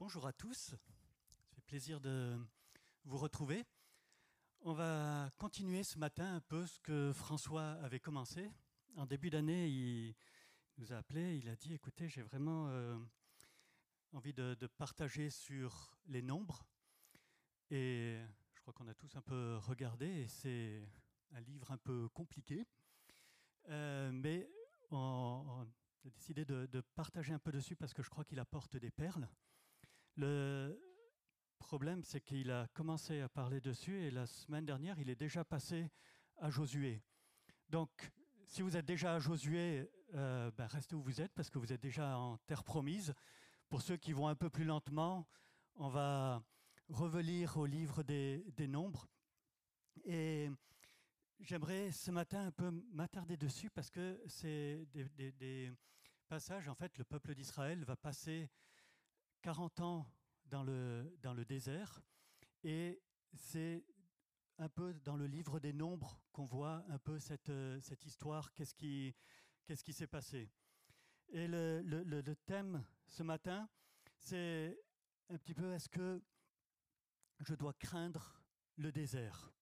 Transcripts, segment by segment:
Bonjour à tous, ça fait plaisir de vous retrouver. On va continuer ce matin un peu ce que François avait commencé. En début d'année, il nous a appelé, il a dit, écoutez, j'ai vraiment euh, envie de, partager sur les nombres. Et je crois qu'on a tous un peu regardé, et c'est un livre un peu compliqué. Euh, mais on, a décidé de, partager un peu dessus parce que je crois qu'il apporte des perles. Le problème, c'est qu'il a commencé à parler dessus et la semaine dernière, il est déjà passé à Josué. Donc, si vous êtes déjà à Josué, euh, ben, restez où vous êtes parce que vous êtes déjà en terre promise. Pour ceux qui vont un peu plus lentement, on va revenir au livre des, des nombres. Et J'aimerais ce matin un peu m'attarder dessus parce que c'est des, passages, en fait, le peuple d'Israël va passer 40 ans dans le, dans le désert et c'est un peu dans le livre des nombres qu'on voit un peu cette, cette histoire, qu'est-ce qui qu'est-ce s'est passé. Et le, le, thème ce matin, c'est un petit peu est-ce que je dois craindre le désert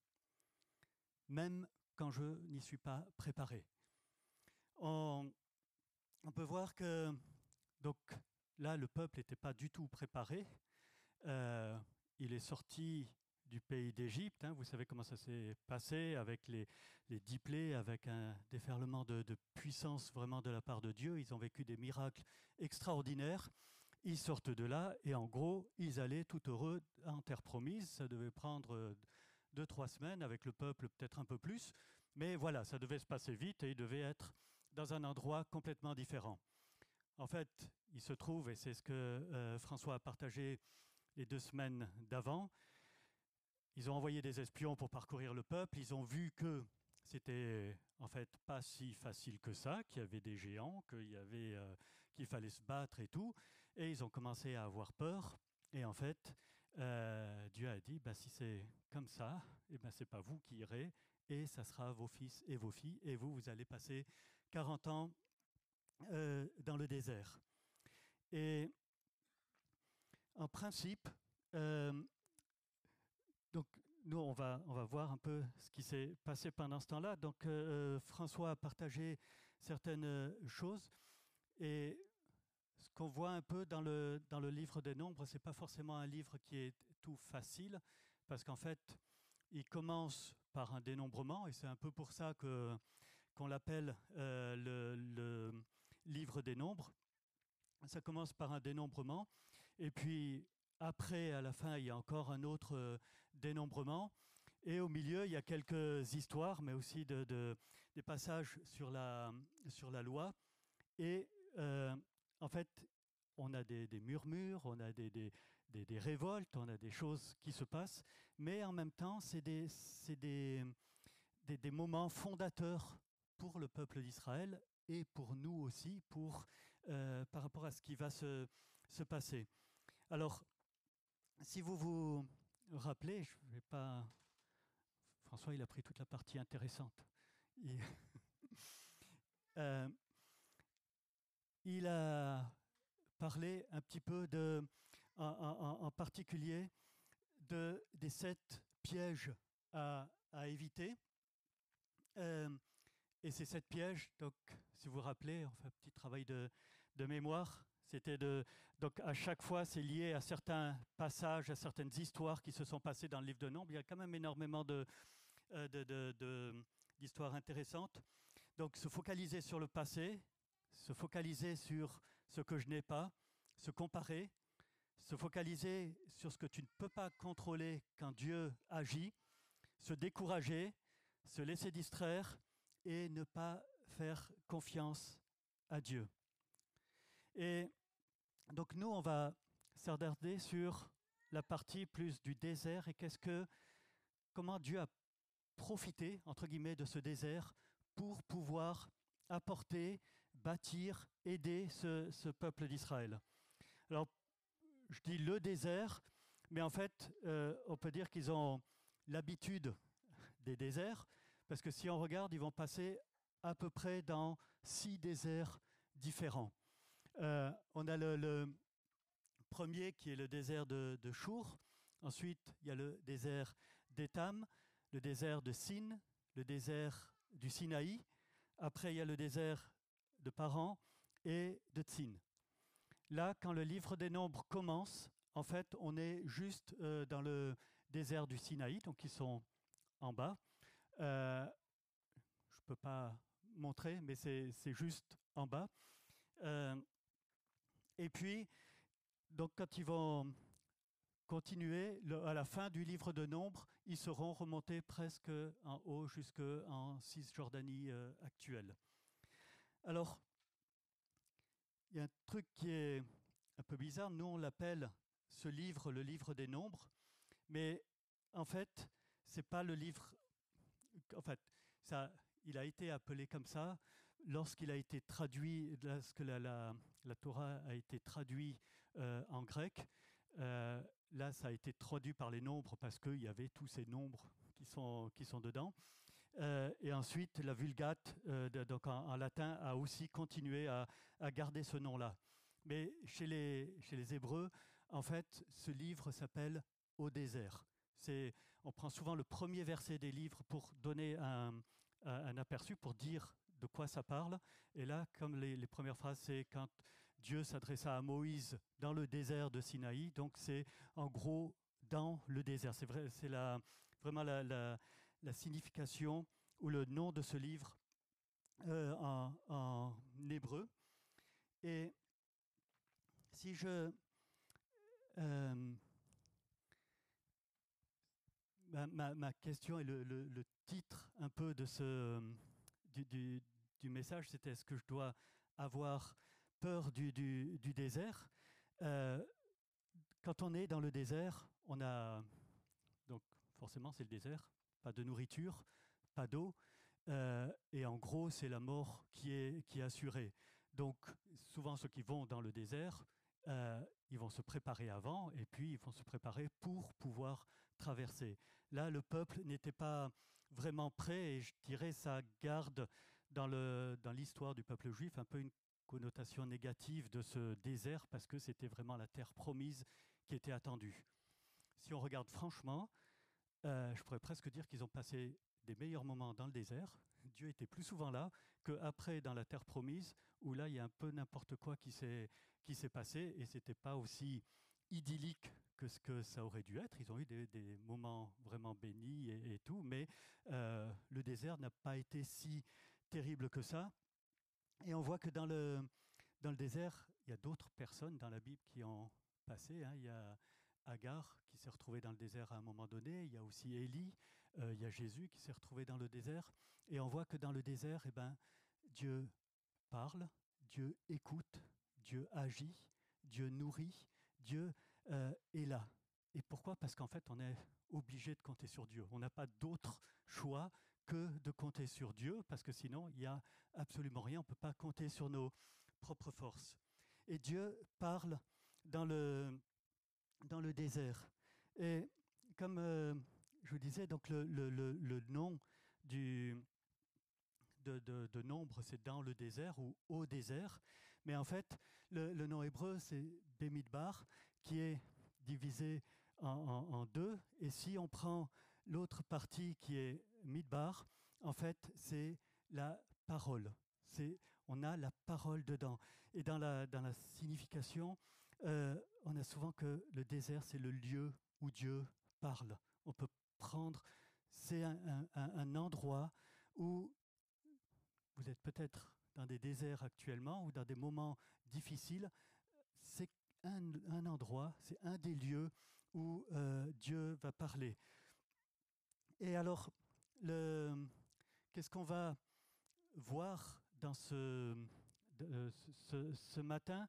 même quand je n'y suis pas préparé? On, peut voir que donc là, le peuple n'était pas du tout préparé. Euh, il est sorti du pays d'Égypte. Hein. vous savez comment ça s'est passé avec les, les dix plaies, avec un déferlement de, de, puissance vraiment de la part de Dieu. Ils ont vécu des miracles extraordinaires. Ils sortent de là et en gros, ils allaient tout heureux en terre promise. Ça devait prendre deux, trois semaines, avec le peuple peut-être un peu plus. Mais voilà, ça devait se passer vite et il devait être dans un endroit complètement différent. En fait, il se trouve, et c'est ce que euh, François a partagé les deux semaines d'avant, ils ont envoyé des espions pour parcourir le peuple, ils ont vu que c'était en fait pas si facile que ça, qu'il y avait des géants, qu'il euh, fallait se battre et tout, et ils ont commencé à avoir peur. Et en fait, euh, Dieu a dit, bah, si c'est comme ça, eh ben, ce n'est pas vous qui irez, et ça sera vos fils et vos filles, et vous, vous allez passer 40 ans euh, dans le désert. Et en principe, euh, donc nous, on va, on va voir un peu ce qui s'est passé pendant ce temps-là. Donc François a partagé certaines choses, et ce qu'on voit un peu dans le, dans le livre des nombres, ce n'est pas forcément un livre qui est tout facile, parce qu'en fait, il commence par un dénombrement, et c'est un peu pour ça que, qu'on l'appelle euh, le, le, livre des nombres. Ça commence par un dénombrement, et puis après, à la fin, il y a encore un autre euh, dénombrement. Et au milieu, il y a quelques histoires, mais aussi de, de des passages sur la, sur la loi. Et euh, en fait, on a des, murmures, on a des, révoltes, on a des choses qui se passent, mais en même temps, c'est des, moments fondateurs pour le peuple d'Israël et pour nous aussi, pour, euh, par rapport à ce qui va se, passer. Alors, si vous vous rappelez, je vais pas... François, il a pris toute la partie intéressante. Euh, il a parlé un petit peu de, en, particulier de, des sept pièges à, éviter. Euh, et ces sept pièges, donc, si vous vous rappelez, on fait un petit travail de, mémoire. C'était de, donc à chaque fois, c'est lié à certains passages, à certaines histoires qui se sont passées dans le livre de Nombre. Il y a quand même énormément euh, d'histoires intéressantes. Donc, se focaliser sur le passé, se focaliser sur ce que je n'ai pas, se comparer, se focaliser sur ce que tu ne peux pas contrôler quand Dieu agit, se décourager, se laisser distraire et ne pas faire confiance à Dieu. Et donc nous, on va s'attarder sur la partie plus du désert et qu'est-ce que, comment Dieu a profité, entre guillemets, de ce désert pour pouvoir apporter, bâtir, aider ce, peuple d'Israël. Alors, je dis le désert, mais en fait, euh, on peut dire qu'ils ont l'habitude des déserts, parce que si on regarde, ils vont passer à peu près dans six déserts différents. Euh, on a le, premier qui est le désert de, Chour. Ensuite, il y a le désert d'Étam, le désert de Sin, le désert du Sinaï. Après, il y a le désert de Paran et de Tsin. Là, quand le livre des nombres commence, en fait, on est juste euh, dans le désert du Sinaï, donc ils sont en bas. Euh, je ne peux pas montrer, mais c'est juste en bas. Euh, et puis, donc quand ils vont continuer, à la fin du livre de Nombres, ils seront remontés presque en haut jusqu'en Cisjordanie euh, actuelle. Alors, il y a un truc qui est un peu bizarre. Nous, on l'appelle ce livre le livre des Nombres, mais en fait, c'est pas le livre. En fait, ça, il a été appelé comme ça lorsqu'il a été traduit, lorsque la, Torah a été traduite euh, en grec. Euh, là, ça a été traduit par les nombres parce qu'il y avait tous ces nombres qui sont, qui sont dedans. Euh, et ensuite, la Vulgate, donc en, en, latin, a aussi continué à, à garder ce nom-là. Mais chez les, chez les Hébreux, en fait, ce livre s'appelle Au désert. C'est, on prend souvent le premier verset des livres pour donner un, aperçu, pour dire de quoi ça parle. Et là, comme les, premières phrases, c'est quand Dieu s'adressa à Moïse dans le désert de Sinaï. Donc c'est en gros dans le désert. C'est vrai, vraiment la, la, signification ou le nom de ce livre euh, en, en, hébreu. Et si je euh, ma, ma, question et le, titre un peu de ce du, du, message, c'était est-ce que je dois avoir peur du, désert? Euh, quand on est dans le désert, on a donc forcément c'est le désert, pas de nourriture, pas d'eau, euh, et en gros c'est la mort qui est, qui est assurée. Donc souvent ceux qui vont dans le désert, euh, ils vont se préparer avant et puis ils vont se préparer pour pouvoir traverser. Là, le peuple n'était pas vraiment prêt et je dirais ça garde dans l'histoire du peuple juif un peu une connotation négative de ce désert parce que c'était vraiment la terre promise qui était attendue. Si on regarde franchement, euh, je pourrais presque dire qu'ils ont passé des meilleurs moments dans le désert. Dieu était plus souvent là qu'après dans la terre promise, où là, il y a un peu n'importe quoi qui s'est passé et c'était pas aussi idyllique que ce que ça aurait dû être. Ils ont eu des, moments vraiment bénis et, tout, mais euh, le désert n'a pas été si terrible que ça. Et on voit que dans le, dans le désert, il y a d'autres personnes dans la Bible qui ont passé. Hein. Il y a Agar qui s'est retrouvé dans le désert à un moment donné. Il y a aussi Élie. Euh, il y a Jésus qui s'est retrouvé dans le désert. Et on voit que dans le désert, eh ben, Dieu parle, Dieu écoute, Dieu agit, Dieu nourrit, Dieu euh, est là. Et pourquoi? Parce qu'en fait, on est obligé de compter sur Dieu. On n'a pas d'autre choix que de compter sur Dieu, parce que sinon, il n'y a absolument rien. On ne peut pas compter sur nos propres forces. Et Dieu parle dans le, dans le désert. Et comme euh, je vous disais, donc le, le, le, nom du, de, de, nombre, c'est dans le désert ou au désert. Mais en fait, le nom hébreu, c'est Bemidbar, qui est divisé en, deux. Et si on prend l'autre partie qui est Midbar, en fait, c'est la parole. C'est, on a la parole dedans. Et dans la, dans la signification, euh, on a souvent que le désert, c'est le lieu où Dieu parle. On peut prendre, c'est un endroit où vous êtes peut-être dans des déserts actuellement ou dans des moments difficiles. Un, endroit, c'est un des lieux où euh, Dieu va parler. Et alors, qu'est-ce qu'on va voir dans ce, de, ce, ce, matin?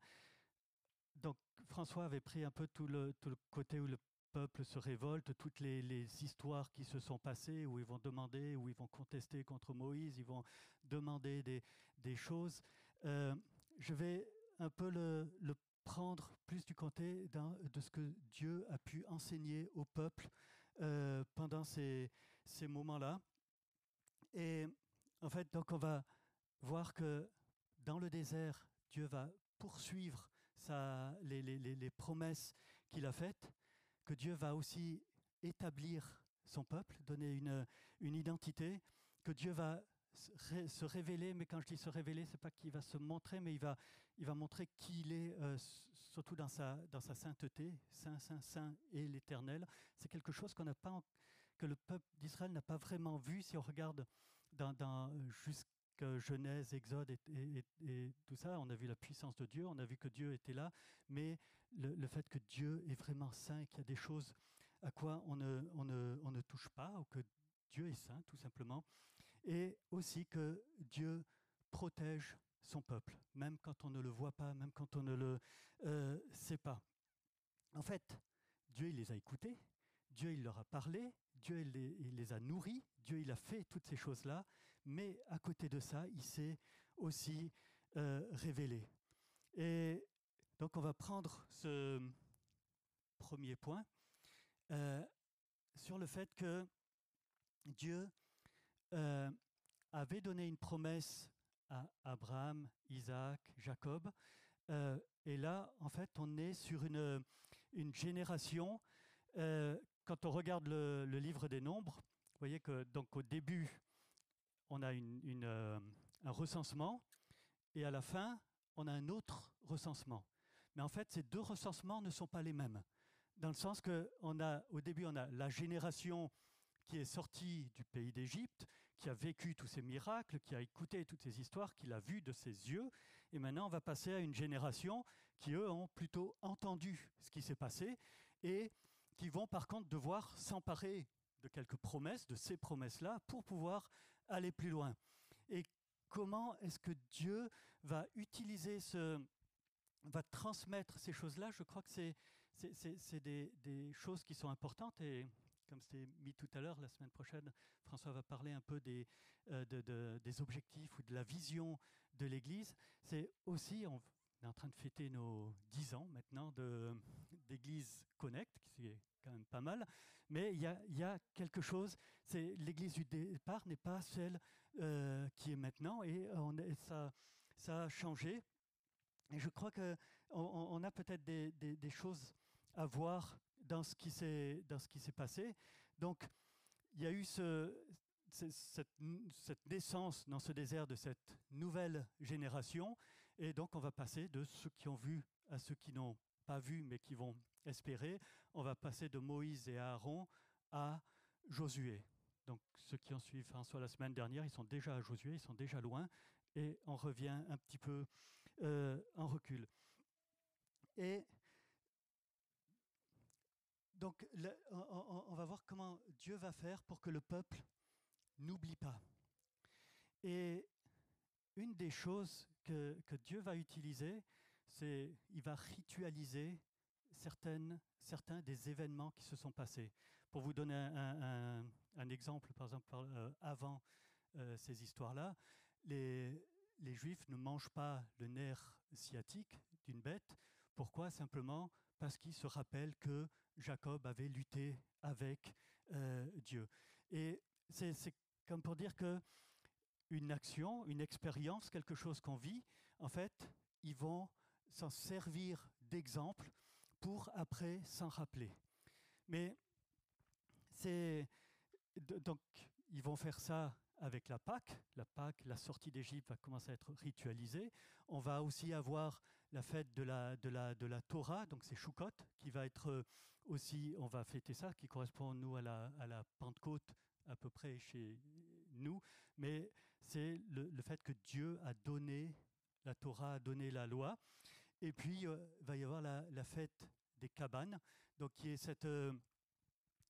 Donc, François avait pris un peu tout le, tout le côté où le peuple se révolte, toutes les, les, histoires qui se sont passées, où ils vont demander, où ils vont contester contre Moïse, ils vont demander des, des choses. Euh, je vais un peu le, le prendre plus du côté de ce que Dieu a pu enseigner au peuple euh, pendant ces, ces moments-là. Et en fait, donc on va voir que dans le désert, Dieu va poursuivre les, les promesses qu'il a faites, que Dieu va aussi établir son peuple, donner une, une identité, que Dieu va se révéler, mais quand je dis se révéler, c'est pas qu'il va se montrer, mais il va, il va montrer qui il est, euh, surtout dans sa, sainteté, saint, saint, saint et l'Éternel. C'est quelque chose qu'on n'a pas, que le peuple d'Israël n'a pas vraiment vu si on regarde jusqu'à Genèse, Exode et, et, tout ça. On a vu la puissance de Dieu, on a vu que Dieu était là, mais le, fait que Dieu est vraiment saint, qu'il y a des choses à quoi on ne touche pas, ou que Dieu est saint, tout simplement et aussi que Dieu protège son peuple, même quand on ne le voit pas, même quand on ne le euh, sait pas. En fait, Dieu il les a écoutés, Dieu il leur a parlé, Dieu il les, a nourris, Dieu il a fait toutes ces choses-là, mais à côté de ça, il s'est aussi euh, révélé. Et donc on va prendre ce premier point euh, sur le fait que Dieu avait donné une promesse à Abraham, Isaac, Jacob. Euh, et là, en fait, on est sur une, une génération. Euh, quand on regarde le, livre des Nombres, vous voyez que donc au début, on a une, un recensement, et à la fin, on a un autre recensement. Mais en fait, ces deux recensements ne sont pas les mêmes, dans le sens que on a, au début, on a la génération qui est sorti du pays d'Égypte, qui a vécu tous ces miracles, qui a écouté toutes ces histoires, qui l'a vu de ses yeux. Et maintenant, on va passer à une génération qui, eux, ont plutôt entendu ce qui s'est passé et qui vont par contre devoir s'emparer de quelques promesses, de ces promesses-là, pour pouvoir aller plus loin. Et comment est-ce que Dieu va utiliser ce, va transmettre ces choses-là? Je crois que c'est, des, des, choses qui sont importantes et comme c'était mis tout à l'heure, la semaine prochaine, François va parler un peu des, euh, des objectifs ou de la vision de l'Église. C'est aussi, on est en train de fêter nos 10 ans maintenant d'Église Connect, qui est quand même pas mal, mais il y a, quelque chose, c'est l'Église du départ n'est pas celle euh, qui est maintenant, et ça, ça a changé. Et je crois qu'on on a peut-être des choses à voir dans ce qui s'est passé. Donc, il y a eu ce, cette, cette, naissance dans ce désert de cette nouvelle génération, et donc on va passer de ceux qui ont vu à ceux qui n'ont pas vu mais qui vont espérer. On va passer de Moïse et Aaron à Josué. Donc ceux qui ont suivi François la semaine dernière, ils sont déjà à Josué, ils sont déjà loin, et on revient un petit peu euh, en recul. Et donc, on, va voir comment Dieu va faire pour que le peuple n'oublie pas. Et une des choses que, Dieu va utiliser, c'est il va ritualiser certains des événements qui se sont passés. Pour vous donner un, exemple, par exemple, euh, avant euh, ces histoires-là, les Juifs ne mangent pas le nerf sciatique d'une bête. Pourquoi? Simplement parce qu'ils se rappellent que Jacob avait lutté avec euh, Dieu. Et c'est comme pour dire que une action, une expérience, quelque chose qu'on vit, en fait, ils vont s'en servir d'exemple pour après s'en rappeler. Mais c'est donc ils vont faire ça avec la Pâque. La Pâque, la sortie d'Égypte va commencer à être ritualisée. On va aussi avoir la fête de la, de la, de la Torah, donc c'est Choukot, qui va être aussi, on va fêter ça, qui correspond nous à la, à la Pentecôte à peu près chez nous, mais c'est le, fait que Dieu a donné, la Torah a donné la loi. Et puis, euh, va y avoir la, la, fête des cabanes, donc qui est cette, euh,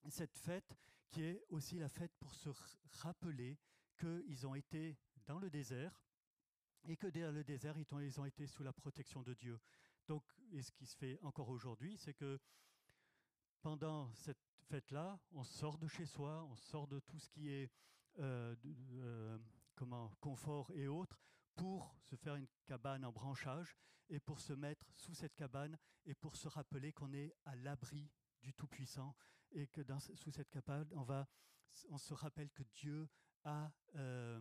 cette fête qui est aussi la fête pour se rappeler qu'ils ont été dans le désert et que dans le désert, ils ont, ils ont été sous la protection de Dieu. Donc, et ce qui se fait encore aujourd'hui, c'est que pendant cette fête-là, on sort de chez soi, on sort de tout ce qui est euh, euh, comment, confort et autres pour se faire une cabane en branchage et pour se mettre sous cette cabane et pour se rappeler qu'on est à l'abri du Tout-Puissant et que sous cette cabane, on, va, on se rappelle que Dieu a, euh,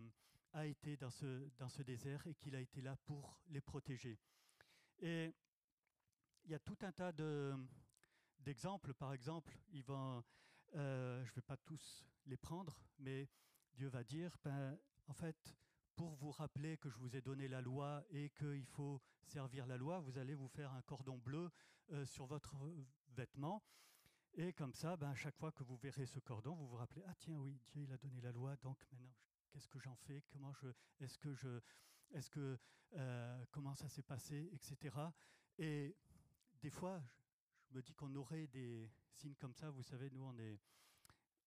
a été dans ce, dans ce désert et qu'il a été là pour les protéger. Et il y a tout un tas de, d'exemples. Par exemple, ils vont, euh, je ne vais pas tous les prendre, mais Dieu va dire, ben, en fait, pour vous rappeler que je vous ai donné la loi et qu'il faut servir la loi, vous allez vous faire un cordon bleu euh, sur votre vêtement. Et comme ça, ben, chaque fois que vous verrez ce cordon, vous vous rappelez, ah tiens oui, Dieu il a donné la loi, donc maintenant, qu'est-ce que j'en fais? Comment je, est-ce que je, est-ce que, euh, comment ça s'est passé, etc. Et des fois, me dis qu'on aurait des signes comme ça. Vous savez, nous, on est,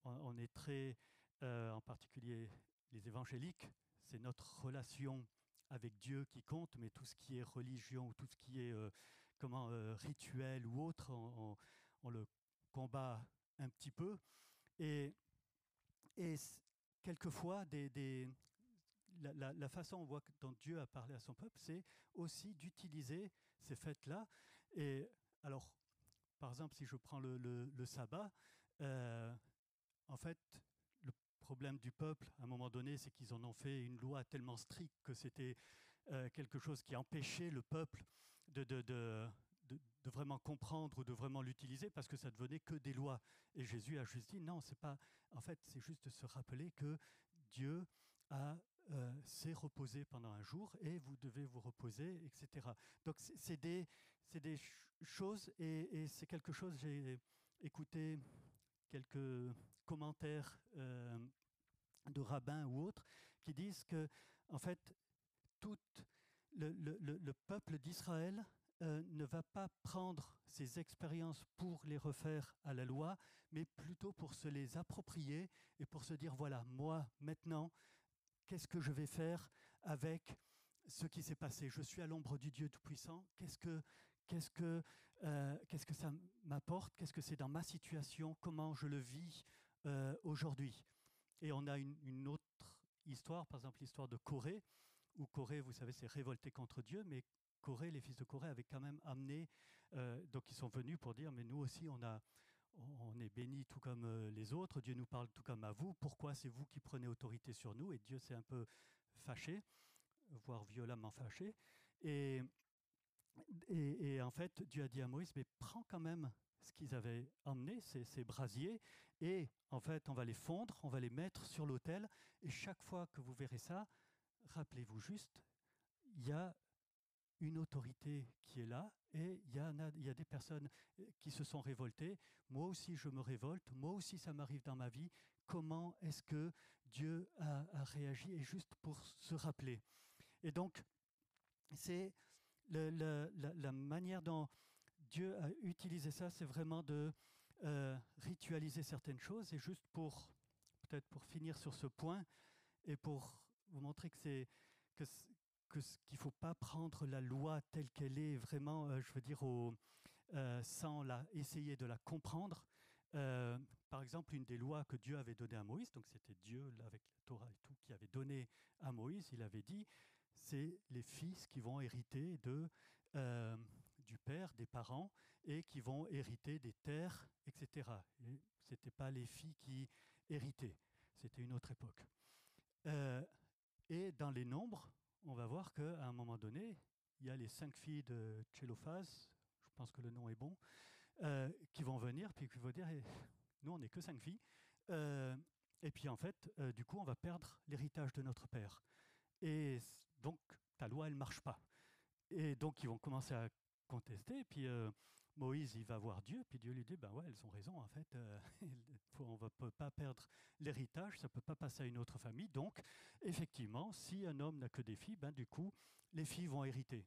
on est très, euh, en particulier les évangéliques, c'est notre relation avec Dieu qui compte, mais tout ce qui est religion ou tout ce qui est euh, comment rituel ou autre, on, le combat un petit peu. Et, et quelquefois, des, la, façon on voit dont Dieu a parlé à son peuple, c'est aussi d'utiliser ces fêtes-là. Et alors, par exemple, si je prends le, sabbat, euh, en fait, le problème du peuple, à un moment donné, c'est qu'ils en ont fait une loi tellement stricte que c'était euh, quelque chose qui empêchait le peuple de, vraiment comprendre ou de vraiment l'utiliser parce que ça devenait que des lois. Et Jésus a juste dit non, c'est pas. En fait, c'est juste de se rappeler que Dieu a euh, s'est reposé pendant un jour et vous devez vous reposer, etc. Donc c'est des, des choses et, c'est quelque chose, j'ai écouté quelques commentaires euh, de rabbins ou autres qui disent que, en fait, tout le, le, le peuple d'Israël euh, ne va pas prendre ces expériences pour les refaire à la loi, mais plutôt pour se les approprier et pour se dire, voilà, moi, maintenant, qu'est-ce que je vais faire avec ce qui s'est passé? Je suis à l'ombre du Dieu Tout-Puissant, qu'est-ce que, qu'est-ce que, euh, qu'est-ce que ça m'apporte Qu'est-ce que c'est dans ma situation Comment je le vis euh, aujourd'hui Et on a une, autre histoire, par exemple l'histoire de Corée, où Corée, vous savez, s'est révolté contre Dieu, mais Corée, les fils de Corée avaient quand même amené, euh, donc ils sont venus pour dire, mais nous aussi, on, a, on est bénis tout comme les autres, Dieu nous parle tout comme à vous, pourquoi c'est vous qui prenez autorité sur nous? Et Dieu s'est un peu fâché, voire violemment fâché. Et, et, en fait, Dieu a dit à Moïse, mais prends quand même ce qu'ils avaient emmené, ces, brasiers, et en fait, on va les fondre, on va les mettre sur l'autel, et chaque fois que vous verrez ça, rappelez-vous juste, il y a une autorité qui est là et il y, a, il y a des personnes euh, qui se sont révoltées. Moi aussi, je me révolte. Moi aussi, ça m'arrive dans ma vie. Comment est-ce que Dieu a, réagi? Et juste pour se rappeler. Et donc, c'est la, manière dont Dieu a utilisé ça, c'est vraiment de euh, ritualiser certaines choses. Et juste pour, peut-être pour finir sur ce point, et pour vous montrer que c'est que, qu'il ne faut pas prendre la loi telle qu'elle est, vraiment, euh, je veux dire, euh, sans la, essayer de la comprendre. Par exemple, une des lois que Dieu avait données à Moïse, donc c'était Dieu avec la Torah et tout qui avait donné à Moïse, il avait dit, c'est les fils qui vont hériter de, du père, des parents, et qui vont hériter des terres, etc. Ce n'était pas les filles qui héritaient, c'était une autre époque. et dans les nombres, on va voir qu'à un moment donné, il y a les cinq filles de Tchélophaz, je pense que le nom est bon, euh, qui vont venir, puis qui vont dire, eh, nous on n'est que cinq filles, euh, et puis en fait, euh, du coup, on va perdre l'héritage de notre père. Et donc, ta loi, elle marche pas. Et donc, ils vont commencer à contester, puis Moïse, il va voir Dieu, puis Dieu lui dit, ben ouais, elles ont raison, en fait, euh, on ne peut pas perdre l'héritage, ça ne peut pas passer à une autre famille. Donc, effectivement, si un homme n'a que des filles, ben du coup, les filles vont hériter.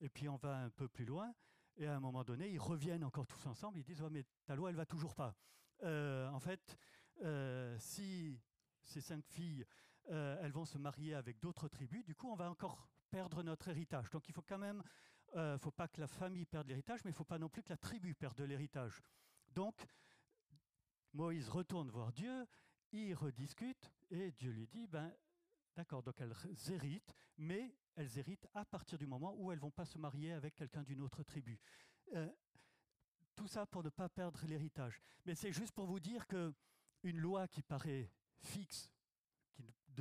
Et puis on va un peu plus loin, et à un moment donné, ils reviennent encore tous ensemble, ils disent, ouais, mais ta loi, elle va toujours pas. Euh, en fait, euh, si ces cinq filles, elles vont se marier avec d'autres tribus, du coup, on va encore perdre notre héritage. Donc il faut quand même euh, faut pas que la famille perde l'héritage, mais il faut pas non plus que la tribu perde l'héritage. Donc, Moïse retourne voir Dieu, il rediscute, et Dieu lui dit, ben, d'accord, donc elles héritent, mais elles héritent à partir du moment où elles vont pas se marier avec quelqu'un d'une autre tribu. Euh, tout ça pour ne pas perdre l'héritage. Mais c'est juste pour vous dire que une loi qui paraît fixe,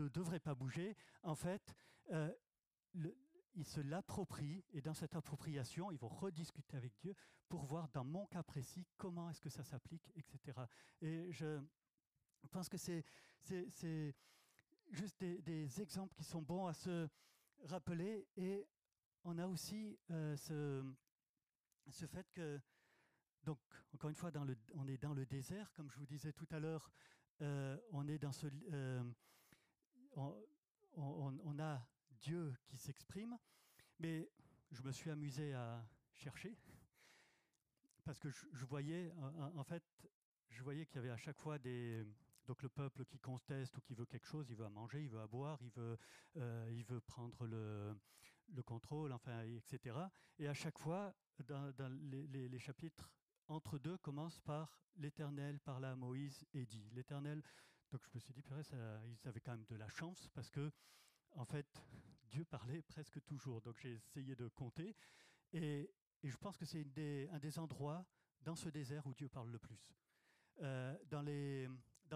ne devrait pas bouger, en fait, euh, ils se l'approprient et dans cette appropriation, ils vont rediscuter avec Dieu pour voir dans mon cas précis comment est-ce que ça s'applique, etc. Et je pense que c'est juste des, exemples qui sont bons à se rappeler et on a aussi euh, ce, ce fait que, donc encore une fois, dans le, on est dans le désert, comme je vous disais tout à l'heure, euh, on est dans ce... Euh, on, a Dieu qui s'exprime, mais je me suis amusé à chercher parce que je, voyais, en, fait, je voyais qu'il y avait à chaque fois des donc le peuple qui conteste ou qui veut quelque chose, il veut à manger, il veut à boire, il veut, euh, il veut prendre le, le, contrôle, enfin, etc. Et à chaque fois, dans, les, chapitres entre deux commencent par l'Éternel parla à Moïse et dit. L'Éternel, donc je me suis dit, ça, ils avaient quand même de la chance parce que en fait, Dieu parlait presque toujours. Donc j'ai essayé de compter. Et, je pense que c'est un des endroits dans ce désert où Dieu parle le plus. Euh, dans, les,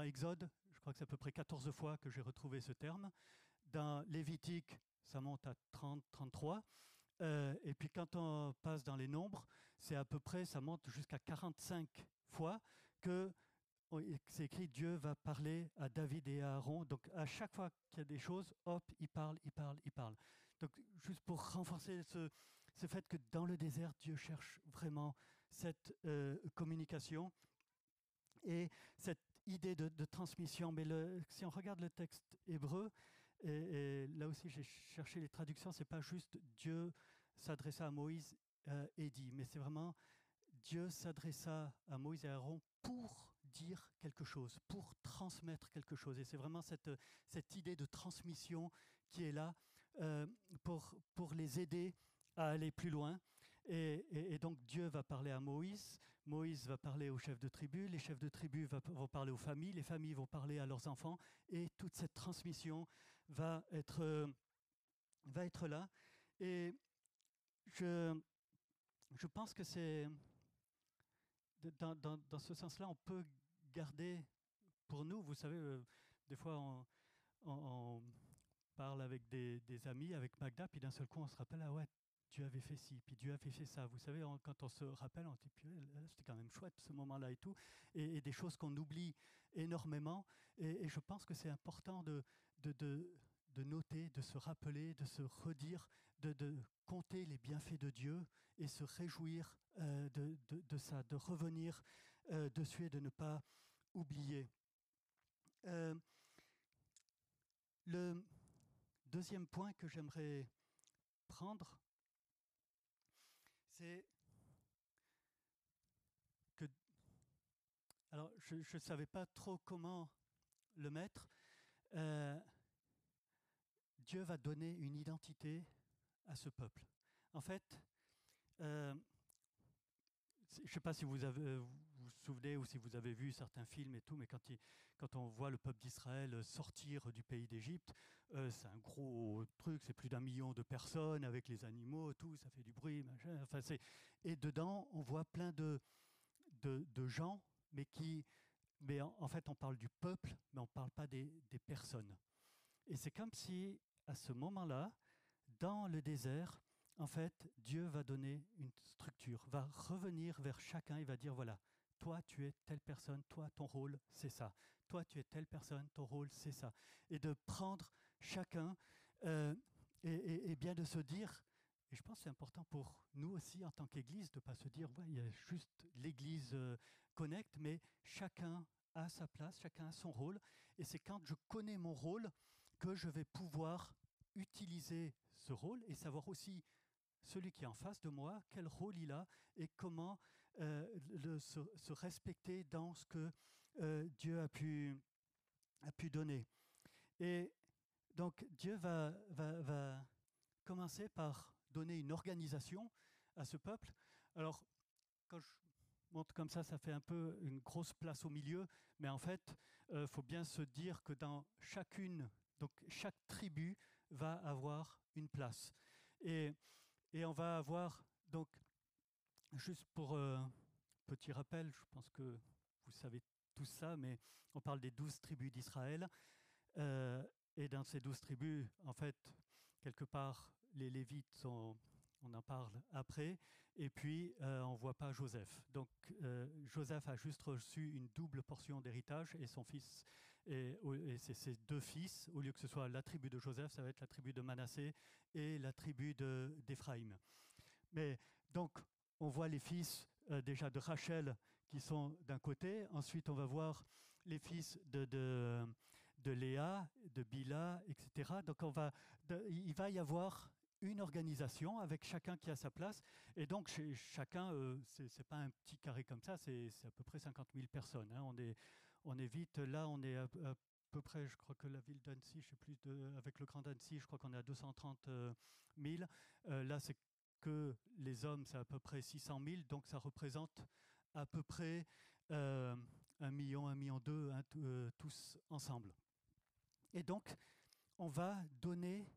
Exode, je crois que c'est à peu près 14 fois que j'ai retrouvé ce terme. Dans Lévitique, ça monte à 30, 33. Euh, et puis quand on passe dans les nombres, c'est à peu près, ça monte jusqu'à 45 fois que c'est écrit Dieu va parler à David et à Aaron. Donc à chaque fois qu'il y a des choses, hop, il parle, il parle, il parle. Donc juste pour renforcer ce, fait que dans le désert, Dieu cherche vraiment cette euh, communication et cette idée de, transmission. Mais si on regarde le texte hébreu, et, là aussi j'ai cherché les traductions, c'est pas juste Dieu s'adressa à Moïse euh, et dit, mais c'est vraiment Dieu s'adressa à Moïse et à Aaron pour dire quelque chose, pour transmettre quelque chose. Et c'est vraiment cette, cette idée de transmission qui est là euh, pour, pour les aider à aller plus loin. Et, donc Dieu va parler à Moïse, Moïse va parler aux chefs de tribu, les chefs de tribu vont parler aux familles, les familles vont parler à leurs enfants, et toute cette transmission va être, va être là. Et je, je pense que c'est dans, dans, ce sens-là, on peut garder pour nous. Vous savez, euh, des fois, on, parle avec des, amis, avec Magda, puis d'un seul coup, on se rappelle, ah ouais, Dieu avait fait ci, puis Dieu avait fait ça. Vous savez, quand on se rappelle, on dit, c'était quand même chouette ce moment-là et tout. Et, des choses qu'on oublie énormément. Et, je pense que c'est important de, de, de, noter, de se rappeler, de se redire, de, de compter les bienfaits de Dieu et se réjouir euh, de, de, ça, de revenir euh, dessus et de ne pas oublier. Euh, le deuxième point que j'aimerais prendre, c'est que... Alors, je ne savais pas trop comment le mettre. Euh, Dieu va donner une identité à ce peuple. En fait, je ne sais pas si vous avez, souvenez ou si vous avez vu certains films et tout, mais quand, quand on voit le peuple d'Israël sortir du pays d'Égypte, euh, c'est un gros truc, c'est plus d'un million de personnes avec les animaux, tout, ça fait du bruit, machin. Enfin, et dedans, on voit plein de, de, de gens, mais qui, mais en, fait, on parle du peuple, mais on ne parle pas des, des personnes. Et c'est comme si, à ce moment-là, dans le désert, en fait, Dieu va donner une structure, va revenir vers chacun et va dire, voilà, toi tu es telle personne, toi ton rôle c'est ça, toi tu es telle personne, ton rôle c'est ça. Et de prendre chacun euh, et, bien de se dire, et je pense que c'est important pour nous aussi en tant qu'Église de ne pas se dire, ouais, il y a juste l'Église euh, connecte, mais chacun a sa place, chacun a son rôle. Et c'est quand je connais mon rôle que je vais pouvoir utiliser ce rôle et savoir aussi celui qui est en face de moi, quel rôle il a et comment euh, se, respecter dans ce que euh, Dieu a pu, a pu donner. Et donc Dieu va, va, va, commencer par donner une organisation à ce peuple. Alors, quand je montre comme ça, ça fait un peu une grosse place au milieu, mais en fait, il euh, faut bien se dire que dans chacune, donc chaque tribu va avoir une place. Et, et on va avoir donc Juste pour euh, petit rappel, je pense que vous savez tout ça, mais on parle des douze tribus d'Israël. Euh, et dans ces douze tribus, en fait, quelque part, les Lévites on en parle après, et puis euh, on ne voit pas Joseph. Donc euh, Joseph a juste reçu une double portion d'héritage et son fils, et, c'est ses deux fils, au lieu que ce soit la tribu de Joseph, ça va être la tribu de Manassé et la tribu d'Éphraïm. Mais donc on voit les fils euh, déjà de Rachel qui sont d'un côté, ensuite on va voir les fils de, de, de Léa, de Bila, etc. Donc on va, il va y avoir une organisation avec chacun qui a sa place. Et donc, chez chacun, euh, ce c'est pas un petit carré comme ça, c'est à peu près 50 000 personnes. Hein. On, est, on est vite, là, on est à, peu près, je crois que la ville d'Annecy, je plus, de, avec le Grand d'Annecy, je crois qu'on est à 230 000. Euh, là, c'est que les hommes, c'est à peu près 600 000, donc ça représente à peu près euh, un million, un million deux, hein, tous ensemble. Et donc, on va donner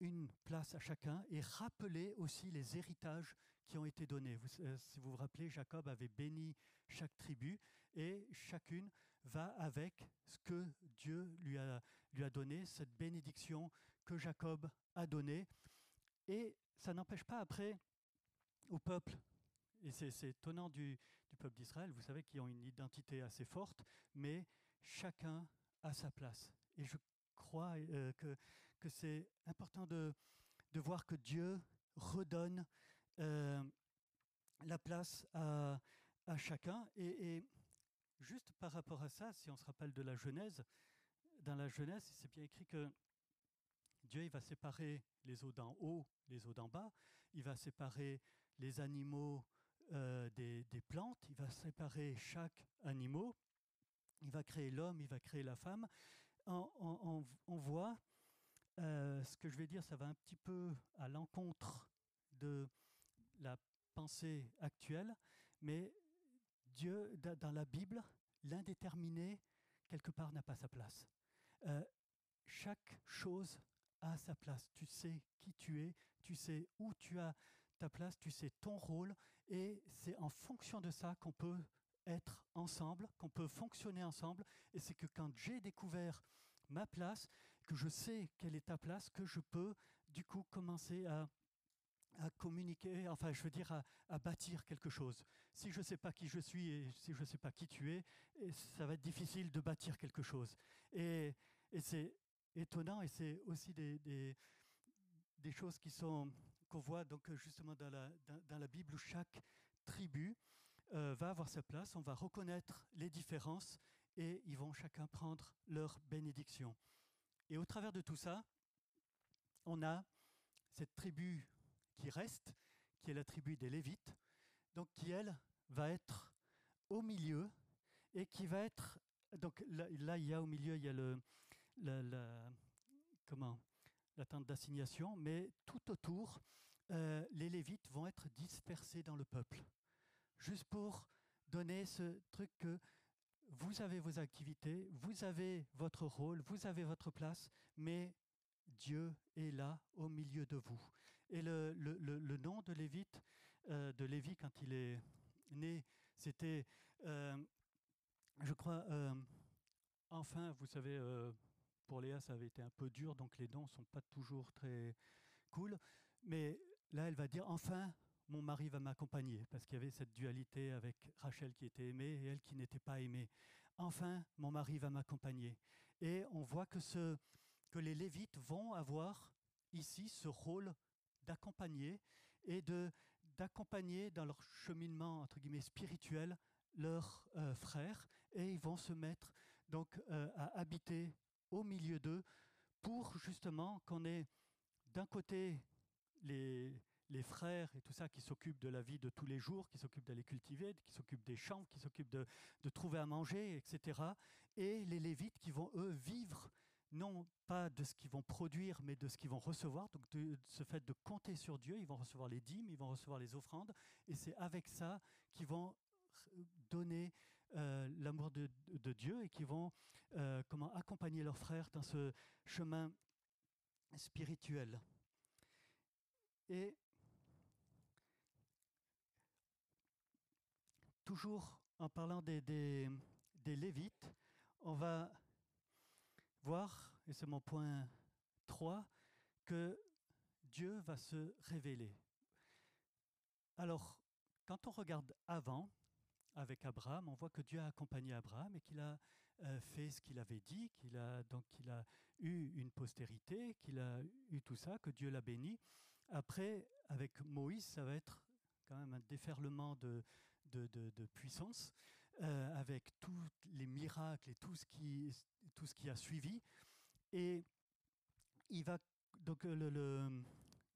une place à chacun et rappeler aussi les héritages qui ont été donnés. Euh, si vous vous rappelez, Jacob avait béni chaque tribu et chacune va avec ce que Dieu lui a, lui a donné, cette bénédiction que Jacob a donnée. Et ça n'empêche pas après au peuple, et c'est étonnant du, peuple d'Israël, vous savez qu'ils ont une identité assez forte, mais chacun a sa place. Et je crois euh, que c'est important de, voir que Dieu redonne euh, la place à, chacun. Et, juste par rapport à ça, si on se rappelle de la Genèse, dans la Genèse, c'est bien écrit que Dieu il va séparer les eaux d'en haut, les eaux d'en bas, il va séparer les animaux euh, des, plantes, il va séparer chaque animal, il va créer l'homme, il va créer la femme. On voit euh, ce que je vais dire, ça va un petit peu à l'encontre de la pensée actuelle, mais Dieu, dans la Bible, l'indéterminé, quelque part, n'a pas sa place. Euh, chaque chose a sa place. Tu sais qui tu es, tu sais où tu as ta place, tu sais ton rôle, et c'est en fonction de ça qu'on peut être ensemble, qu'on peut fonctionner ensemble. Et c'est que quand j'ai découvert ma place, que je sais quelle est ta place, que je peux du coup commencer à, à communiquer, enfin je veux dire à, à, bâtir quelque chose. Si je ne sais pas qui je suis et si je ne sais pas qui tu es, ça va être difficile de bâtir quelque chose. Et, et c'est étonnant et c'est aussi des, choses qui sont qu'on voit donc justement dans la, Bible où chaque tribu euh, va avoir sa place, on va reconnaître les différences et ils vont chacun prendre leur bénédiction. Et au travers de tout ça, on a cette tribu qui reste, qui est la tribu des Lévites, donc qui, elle, va être au milieu et qui va être... Donc là, il y a au milieu, il y a le, la, comment, tente d'assignation, mais tout autour, euh, les Lévites vont être dispersés dans le peuple, juste pour donner ce truc que vous avez vos activités, vous avez votre rôle, vous avez votre place, mais Dieu est là au milieu de vous. Et le, le, le, nom de Lévite, euh, de Lévi quand il est né, c'était, euh, je crois, enfin, vous savez, pour Léa, ça avait été un peu dur, donc les noms sont pas toujours très cool. Mais là, elle va dire, enfin, mon mari va m'accompagner, parce qu'il y avait cette dualité avec Rachel qui était aimée et elle qui n'était pas aimée. Enfin, mon mari va m'accompagner. Et on voit que, ce, que les Lévites vont avoir ici ce rôle d'accompagner et de d'accompagner dans leur cheminement entre guillemets spirituel leurs euh, frères et ils vont se mettre donc euh, à habiter au milieu d'eux pour justement qu'on ait d'un côté les les frères et tout ça qui s'occupent de la vie de tous les jours, qui s'occupent d'aller cultiver, qui s'occupent des champs, qui s'occupent de, de, trouver à manger, etc. Et les Lévites qui vont, eux, vivre non pas de ce qu'ils vont produire, mais de ce qu'ils vont recevoir. Donc de, ce fait de compter sur Dieu, ils vont recevoir les dîmes, ils vont recevoir les offrandes, et c'est avec ça qu'ils vont donner euh, l'amour de, Dieu et qui vont euh, comment accompagner leurs frères dans ce chemin spirituel. Et toujours en parlant des, des, des Lévites, on va voir, et c'est mon point 3, que Dieu va se révéler. Alors, quand on regarde avant, avec Abraham, on voit que Dieu a accompagné Abraham et qu'il a euh, fait ce qu'il avait dit, qu'il a donc qu'il a eu une postérité, qu'il a eu tout ça, que Dieu l'a béni. Après, avec Moïse, ça va être quand même un déferlement de, de, puissance, euh, avec tous les miracles et tout ce qui, tout ce qui a suivi. Et il va donc le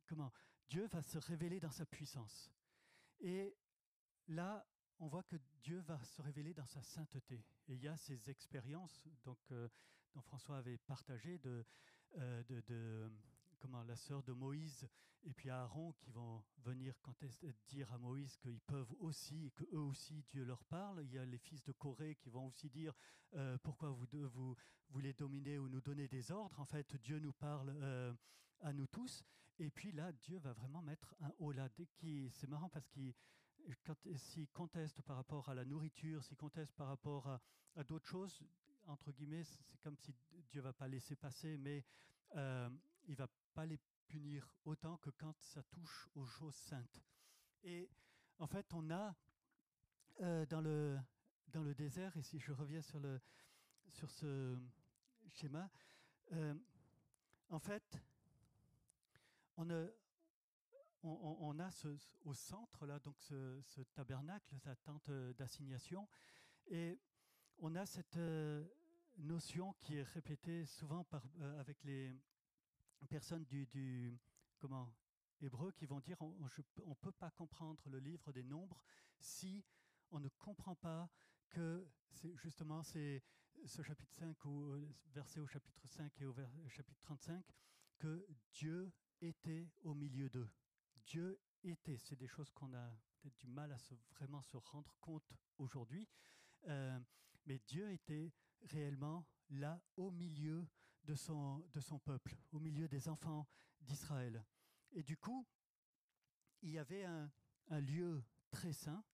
comment Dieu va se révéler dans sa puissance. Et là, on voit que Dieu va se révéler dans sa sainteté. Et il y a ces expériences donc, euh, dont François avait partagé de, euh, de, comment, la sœur de Moïse et puis Aaron qui vont venir dire à Moïse qu'ils peuvent aussi, que eux aussi Dieu leur parle. Il y a les fils de Corée qui vont aussi dire euh, pourquoi vous, vous voulez dominer ou nous donner des ordres. En fait, Dieu nous parle à nous tous. Et puis là, Dieu va vraiment mettre un haut là. C'est marrant parce qu'il s'il conteste par rapport à la nourriture, s'il conteste par rapport à, d'autres choses, entre guillemets, c'est comme si Dieu va pas laisser passer, mais euh, il va pas les punir autant que quand ça touche aux choses saintes. Et en fait, on a euh, dans, le, dans le désert, et si je reviens sur, le, sur ce schéma, euh, en fait, on a, on, a au centre là donc ce, tabernacle, sa tente euh, d'assignation, et on a cette euh, notion qui est répétée souvent euh, avec les personnes du, comment hébreu qui vont dire on ne peut pas comprendre le livre des nombres si on ne comprend pas que c'est justement c'est ce chapitre 5 ou verset au chapitre 5 et au chapitre 35 que Dieu était au milieu d'eux. Dieu était. C'est des choses qu'on a peut-être du mal à se, vraiment se rendre compte aujourd'hui. Euh, mais Dieu était réellement là au milieu de son, de son peuple, au milieu des enfants d'Israël. Et du coup, il y avait un, lieu très saint.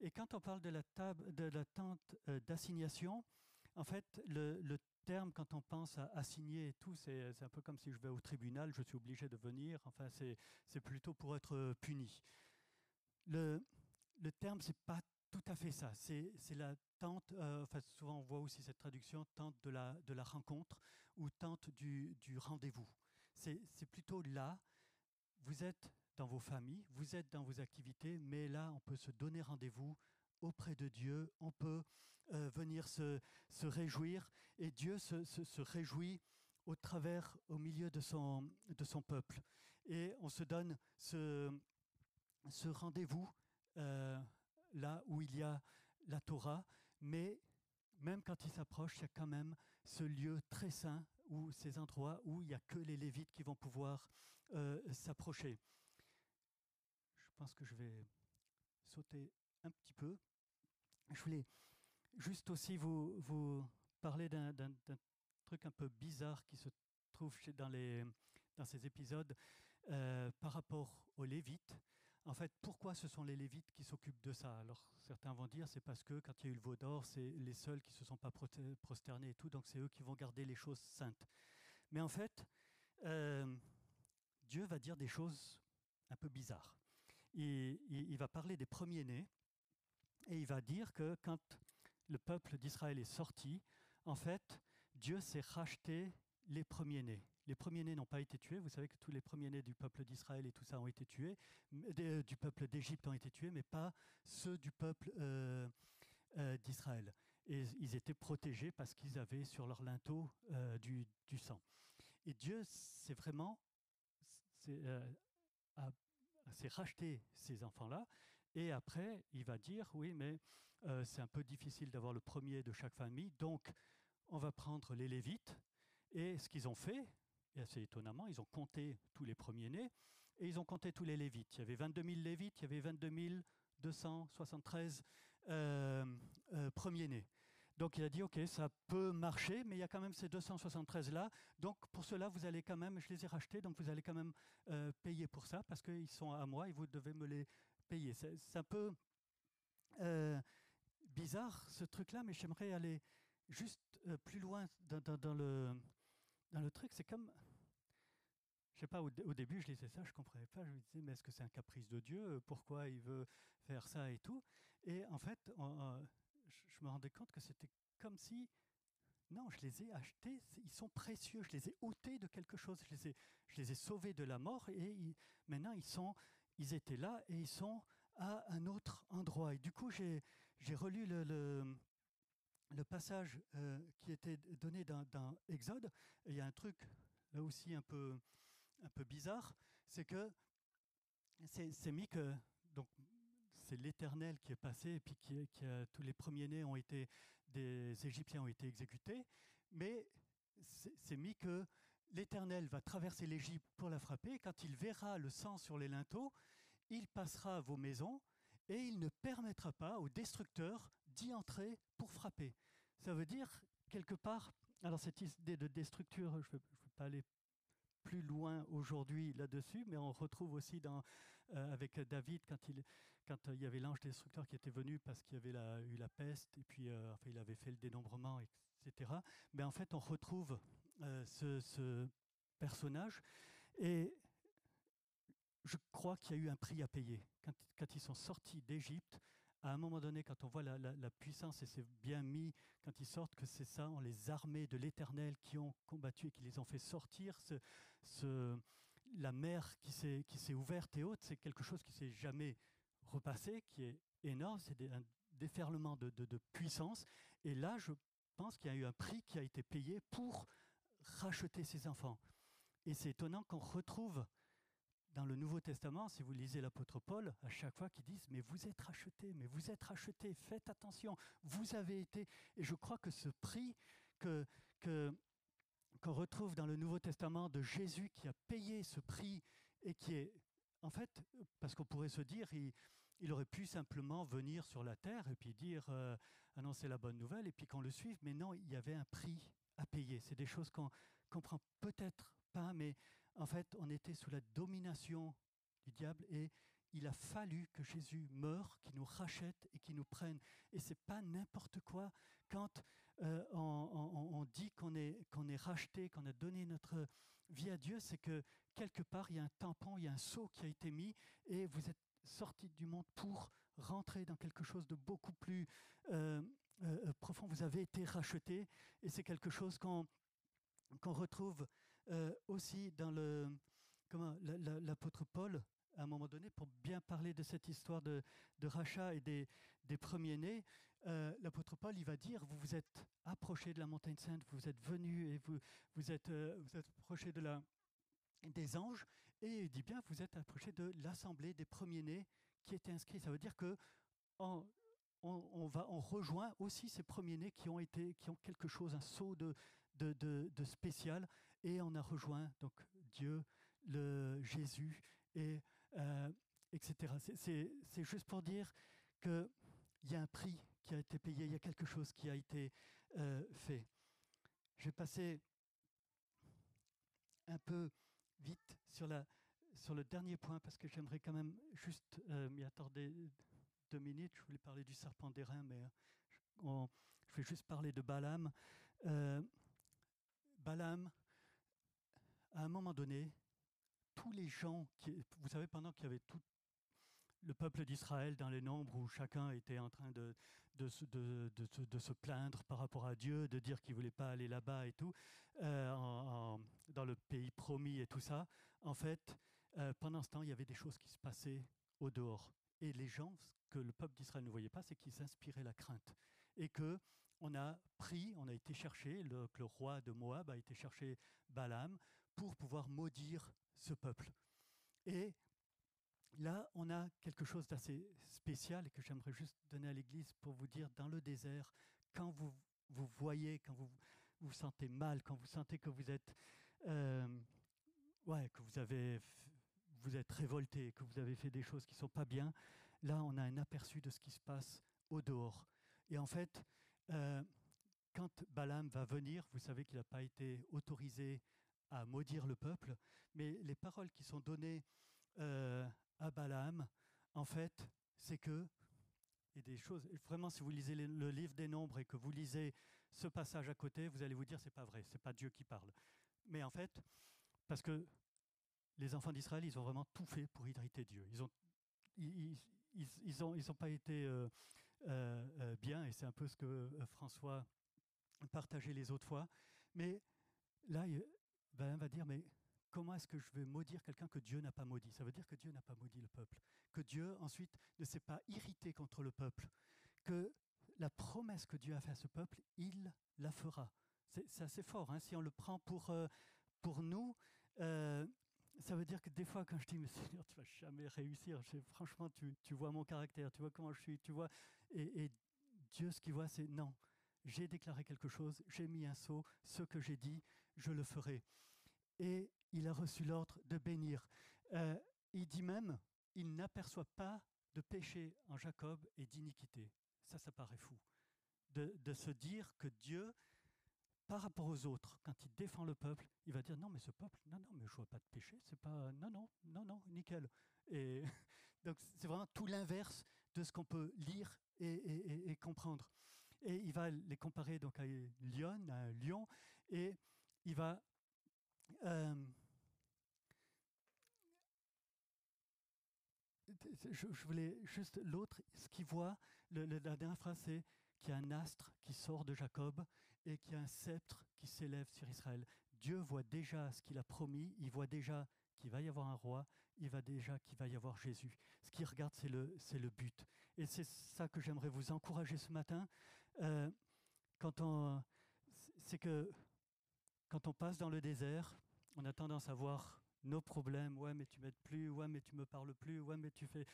Et quand on parle de la, table, de la tente euh, d'assignation, en fait, le, le terme, quand on pense à assigner et tout, c'est un peu comme si je vais au tribunal, je suis obligé de venir. Enfin, c'est plutôt pour être euh, puni. Le, le terme, c'est pas tout à fait ça. C'est la tente, euh, enfin, souvent on voit aussi cette traduction, tente de la, de la rencontre ou tente du, du rendez-vous. C'est plutôt là, vous êtes dans vos familles, vous êtes dans vos activités, mais là, on peut se donner rendez-vous auprès de Dieu, on peut euh, venir se, réjouir et Dieu se, réjouit au travers, au milieu de son, peuple. Et on se donne ce, ce rendez-vous euh, là où il y a la Torah, mais même quand il s'approche, il y a quand même ce lieu très saint, ou ces endroits où il n'y a que les Lévites qui vont pouvoir euh, s'approcher. Je pense que je vais sauter un petit peu. Je voulais juste aussi vous, vous parler d'un truc un peu bizarre qui se trouve dans ces épisodes euh, par rapport aux Lévites. En fait, pourquoi ce sont les Lévites qui s'occupent de ça? Alors, certains vont dire c'est parce que quand il y a eu le veau d'or, c'est les seuls qui ne se sont pas prosternés et tout, donc c'est eux qui vont garder les choses saintes. Mais en fait, euh, Dieu va dire des choses un peu bizarres. Il, il va parler des premiers-nés et il va dire que quand le peuple d'Israël est sorti, en fait, Dieu s'est racheté les premiers-nés. Les premiers-nés n'ont pas été tués. Vous savez que tous les premiers-nés du peuple d'Israël et tout ça ont été tués, euh, du peuple d'Égypte ont été tués, mais pas ceux du peuple euh, euh, d'Israël. Et ils étaient protégés parce qu'ils avaient sur leur linteau du, sang. Et Dieu, c'est vraiment, racheté ces enfants-là et après, il va dire, oui, mais euh, c'est un peu difficile d'avoir le premier de chaque famille, donc on va prendre les Lévites. Et ce qu'ils ont fait, et assez étonnamment, ils ont compté tous les premiers-nés, et ils ont compté tous les Lévites. Il y avait 22 000 Lévites, il y avait 22 273 euh, euh, premiers-nés. Donc il a dit, OK, ça peut marcher, mais il y a quand même ces 273-là. Donc pour cela, vous allez quand même, je les ai rachetés, donc vous allez quand même payer pour ça, parce qu'ils sont à moi et vous devez me les payer. C'est un peu bizarre ce truc-là, mais j'aimerais aller juste euh, plus loin dans, le, dans le truc. C'est comme je sais pas, au, début, je lisais ça, je comprenais pas. Je me disais, mais est-ce que c'est un caprice de Dieu? Pourquoi il veut faire ça et tout? Et en fait, je me rendais compte que c'était comme si, non, je les ai achetés, ils sont précieux, je les ai ôtés de quelque chose, je les ai, je les ai sauvés de la mort et maintenant ils sont, ils étaient là et ils sont à un autre endroit. Et du coup, j'ai relu le, passage euh, qui était donné dans Exode. Il y a un truc là aussi un peu bizarre, c'est que c'est mis que donc c'est l'Éternel qui est passé et puis qui, tous les premiers-nés ont été des Égyptiens ont été exécutés, mais c'est mis que l'Éternel va traverser l'Égypte pour la frapper. Quand il verra le sang sur les linteaux, il passera à vos maisons et il ne permettra pas aux destructeurs d'y entrer pour frapper. Ça veut dire quelque part, alors cette idée de destructure, je ne vais pas aller plus loin aujourd'hui là-dessus, mais on retrouve aussi euh, avec David quand il, quand euh, il y avait l'ange destructeur qui était venu parce qu'il y avait eu la peste et puis euh, il avait fait le dénombrement, etc. Mais en fait, on retrouve ce, ce, personnage et je crois qu'il y a eu un prix à payer. Quand, ils sont sortis d'Égypte, à un moment donné, quand on voit la, puissance, et c'est bien mis quand ils sortent, que c'est ça, les armées de l'Éternel qui ont combattu et qui les ont fait sortir, la mer qui s'est ouverte et haute, c'est quelque chose qui s'est jamais repassé, qui est énorme, c'est un déferlement de, puissance. Et là, je pense qu'il y a eu un prix qui a été payé pour racheter ces enfants. Et c'est étonnant qu'on retrouve dans le Nouveau Testament, si vous lisez l'apôtre Paul, à chaque fois qu'ils disent, mais vous êtes rachetés, mais vous êtes rachetés, faites attention, vous avez été. Et je crois que ce prix que, qu'on retrouve dans le Nouveau Testament de Jésus qui a payé ce prix et qui est, en fait, parce qu'on pourrait se dire, il, il, aurait pu simplement venir sur la terre et puis dire, euh, annoncer la bonne nouvelle et puis qu'on le suive, mais non, il y avait un prix à payer. C'est des choses qu'on comprend peut-être pas, mais en fait, on était sous la domination du diable et il a fallu que Jésus meure, qu'il nous rachète et qu'il nous prenne. Et c'est pas n'importe quoi quand euh, on, dit qu'on est, qu'on est racheté, qu'on a donné notre vie à Dieu, c'est que quelque part il y a un tampon, il y a un seau qui a été mis et vous êtes sorti du monde pour rentrer dans quelque chose de beaucoup plus euh, euh, profond. Vous avez été racheté et c'est quelque chose qu'on qu'on retrouve euh, aussi dans l'apôtre Paul à un moment donné pour bien parler de cette histoire de, rachat et des, premiers-nés. Euh, l'apôtre Paul il va dire vous vous êtes approché de la montagne sainte, vous êtes venu et vous vous êtes euh, approché de des anges et il dit bien vous êtes approché de l'assemblée des premiers-nés qui étaient inscrits. Ça veut dire que on, rejoint aussi ces premiers-nés qui ont été, qui ont quelque chose, un saut de spécial et on a rejoint donc Dieu, le Jésus, et, euh, etc. C'est juste pour dire qu'il y a un prix qui a été payé, il y a quelque chose qui a été euh, fait. Je vais passer un peu vite sur, la, sur le dernier point parce que j'aimerais quand même juste euh, m'y attarder deux minutes. Je voulais parler du serpent d'airain, mais je, je vais juste parler de Balaam. Balaam, à un moment donné, tous les gens, vous savez, pendant qu'il y avait tout le peuple d'Israël dans les nombres où chacun était en train de, se plaindre par rapport à Dieu, de dire qu'il ne voulait pas aller là-bas et tout, euh, dans le pays promis et tout ça, en fait, euh, pendant ce temps, il y avait des choses qui se passaient au dehors. Et les gens, ce que le peuple d'Israël ne voyait pas, c'est qu'ils s'inspiraient la crainte. Et que on a pris, on a été chercher, le, le roi de Moab a été chercher Balaam pour pouvoir maudire ce peuple. Et là, on a quelque chose d'assez spécial et que j'aimerais juste donner à l'Église pour vous dire, dans le désert, quand vous vous voyez, quand vous vous sentez mal, quand vous sentez que vous êtes, euh, ouais, que vous avez, vous êtes révolté, que vous avez fait des choses qui sont pas bien, là, on a un aperçu de ce qui se passe au dehors. Et en fait, euh, quand Balaam va venir, vous savez qu'il n'a pas été autorisé à maudire le peuple, mais les paroles qui sont données euh, à Balaam, en fait, c'est que, et des choses, vraiment, si vous lisez le livre des Nombres et que vous lisez ce passage à côté, vous allez vous dire c'est pas vrai, c'est pas Dieu qui parle. Mais en fait, parce que les enfants d'Israël, ils ont vraiment tout fait pour irriter Dieu. Ils ont, ils, ils, ont, ils ont pas été euh, euh, bien, et c'est un peu ce que François partageait les autres fois. Mais là, ben, va dire, mais comment est-ce que je vais maudire quelqu'un que Dieu n'a pas maudit? Ça veut dire que Dieu n'a pas maudit le peuple, que Dieu ensuite ne s'est pas irrité contre le peuple, que la promesse que Dieu a faite à ce peuple, il la fera. C'est assez fort. Hein. Si on le prend pour, euh, pour nous, euh, ça veut dire que des fois, quand je dis, mais Seigneur, tu vas jamais réussir, franchement, tu, tu, vois mon caractère, tu vois comment je suis, tu vois. Et, et Dieu, ce qu'il voit, c'est non, j'ai déclaré quelque chose, j'ai mis un sceau, ce que j'ai dit, je le ferai. Et il a reçu l'ordre de bénir. Euh, il dit même, il n'aperçoit pas de péché en Jacob et d'iniquité. Ça, ça paraît fou. De, se dire que Dieu, par rapport aux autres, quand il défend le peuple, il va dire non, mais ce peuple, non, non, mais je vois pas de péché, c'est pas, non, non, non, non, nickel. Et donc c'est vraiment tout l'inverse de ce qu'on peut lire et, et, et, comprendre. Et il va les comparer donc à Lyon, à Lyon, et il va euh, je, voulais juste l'autre, ce qu'il voit, le, la dernière phrase, c'est qu'il y a un astre qui sort de Jacob et qu'il y a un sceptre qui s'élève sur Israël. Dieu voit déjà ce qu'il a promis, il voit déjà qu'il va y avoir un roi, il va déjà qu'il va y avoir Jésus. Ce qu'il regarde, c'est le, le but. Et c'est ça que j'aimerais vous encourager ce matin. Euh, quand on, c'est que quand on passe dans le désert, on a tendance à voir nos problèmes, ouais mais tu m'aides plus, ouais mais tu me parles plus, ouais mais tu fais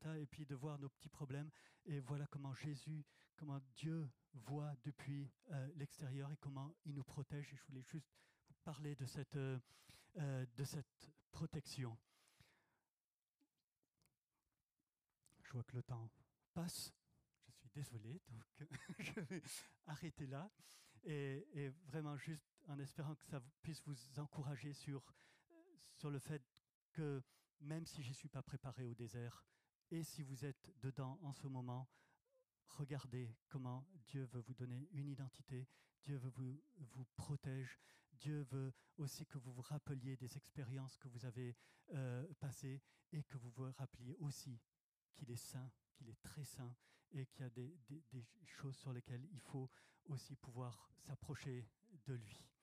ta, et puis de voir nos petits problèmes. Et voilà comment Jésus, comment Dieu voit depuis euh, l'extérieur et comment il nous protège. Et je voulais juste vous parler de cette, euh, euh, de cette protection. Je vois que le temps passe. Je suis désolé, donc je vais arrêter là. Et vraiment juste en espérant que ça puisse vous encourager sur sur le fait que même si je ne suis pas préparé au désert, et si vous êtes dedans en ce moment, regardez comment Dieu veut vous donner une identité, Dieu veut vous, vous protège, Dieu veut aussi que vous vous rappeliez des expériences que vous avez euh, passées et que vous vous rappeliez aussi qu'il est saint, qu'il est très saint et qu'il y a des choses sur lesquelles il faut aussi pouvoir s'approcher de lui.